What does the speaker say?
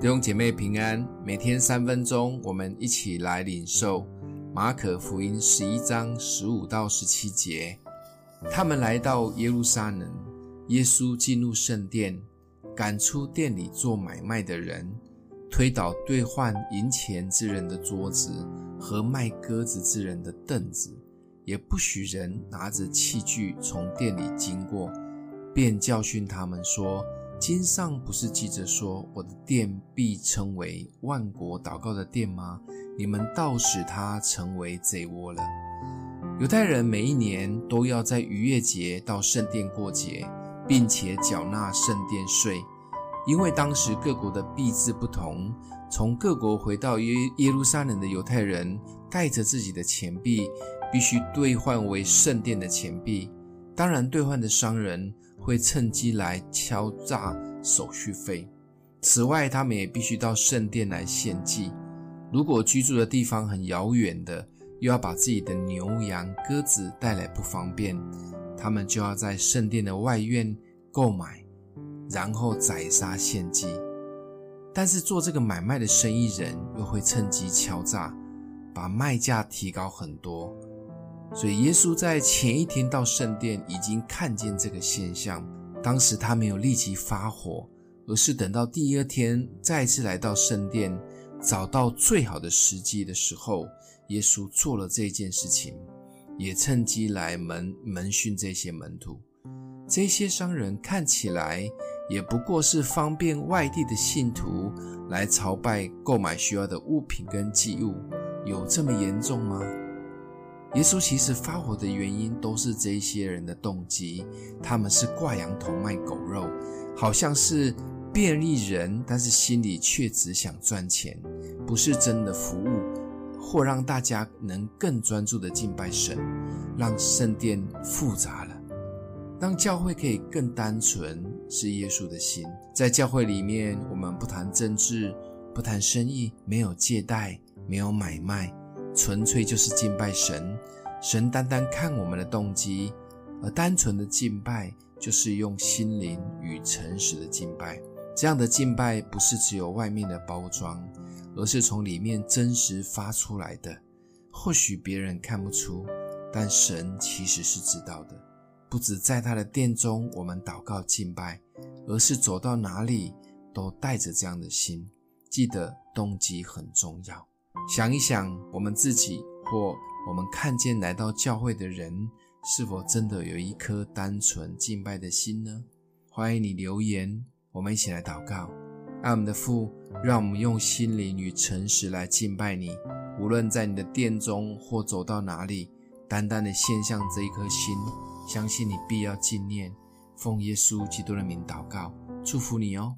弟兄姐妹平安，每天三分钟，我们一起来领受马可福音十一章十五到十七节。他们来到耶路撒冷，耶稣进入圣殿，赶出店里做买卖的人，推倒兑换银钱之人的桌子和卖鸽子之人的凳子，也不许人拿着器具从店里经过，便教训他们说。经上不是记着说，我的殿必称为万国祷告的殿吗？你们倒使它成为贼窝了。犹太人每一年都要在逾越节到圣殿过节，并且缴纳圣殿税，因为当时各国的币制不同。从各国回到耶耶路撒冷的犹太人，带着自己的钱币，必须兑换为圣殿的钱币。当然，兑换的商人。会趁机来敲诈手续费。此外，他们也必须到圣殿来献祭。如果居住的地方很遥远的，又要把自己的牛羊鸽子带来不方便，他们就要在圣殿的外院购买，然后宰杀献祭。但是做这个买卖的生意人又会趁机敲诈，把卖价提高很多。所以，耶稣在前一天到圣殿，已经看见这个现象。当时他没有立即发火，而是等到第二天再次来到圣殿，找到最好的时机的时候，耶稣做了这件事情，也趁机来门门训这些门徒。这些商人看起来也不过是方便外地的信徒来朝拜、购买需要的物品跟祭物，有这么严重吗？耶稣其实发火的原因都是这些人的动机，他们是挂羊头卖狗肉，好像是便利人，但是心里却只想赚钱，不是真的服务，或让大家能更专注的敬拜神，让圣殿复杂了，让教会可以更单纯，是耶稣的心。在教会里面，我们不谈政治，不谈生意，没有借贷，没有买卖。纯粹就是敬拜神，神单单看我们的动机，而单纯的敬拜就是用心灵与诚实的敬拜。这样的敬拜不是只有外面的包装，而是从里面真实发出来的。或许别人看不出，但神其实是知道的。不止在他的殿中我们祷告敬拜，而是走到哪里都带着这样的心。记得动机很重要。想一想，我们自己或我们看见来到教会的人，是否真的有一颗单纯敬拜的心呢？欢迎你留言，我们一起来祷告。爱我们的父，让我们用心灵与诚实来敬拜你。无论在你的殿中或走到哪里，单单的献上这一颗心，相信你必要纪念。奉耶稣基督的名祷告，祝福你哦。